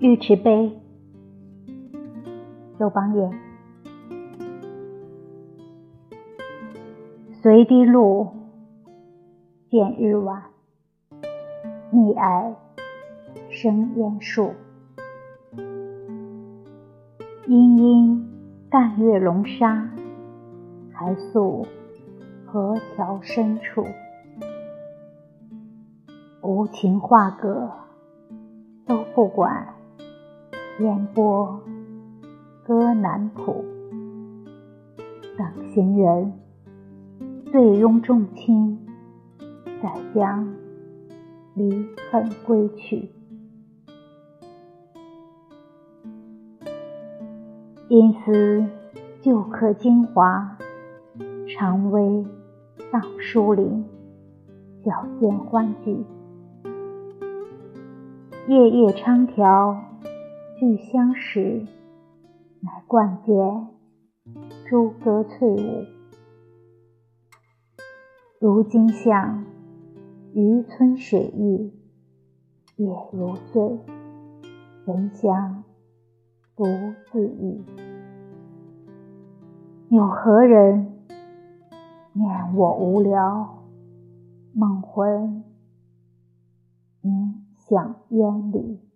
玉池碑，周邦彦。随堤路，见日晚。溺爱生烟树。阴阴淡月笼纱，还宿河桥深处。无情画个，都不管。烟波歌南浦，等行人。醉拥众卿，再将离恨归去。因思旧客京华，常微荡疏林，小见欢聚。夜夜长调俱相识，乃冠节诸歌翠舞。如今向渔村水域，夜如醉，人香独自语。有何人念我无聊？梦魂萦想烟里。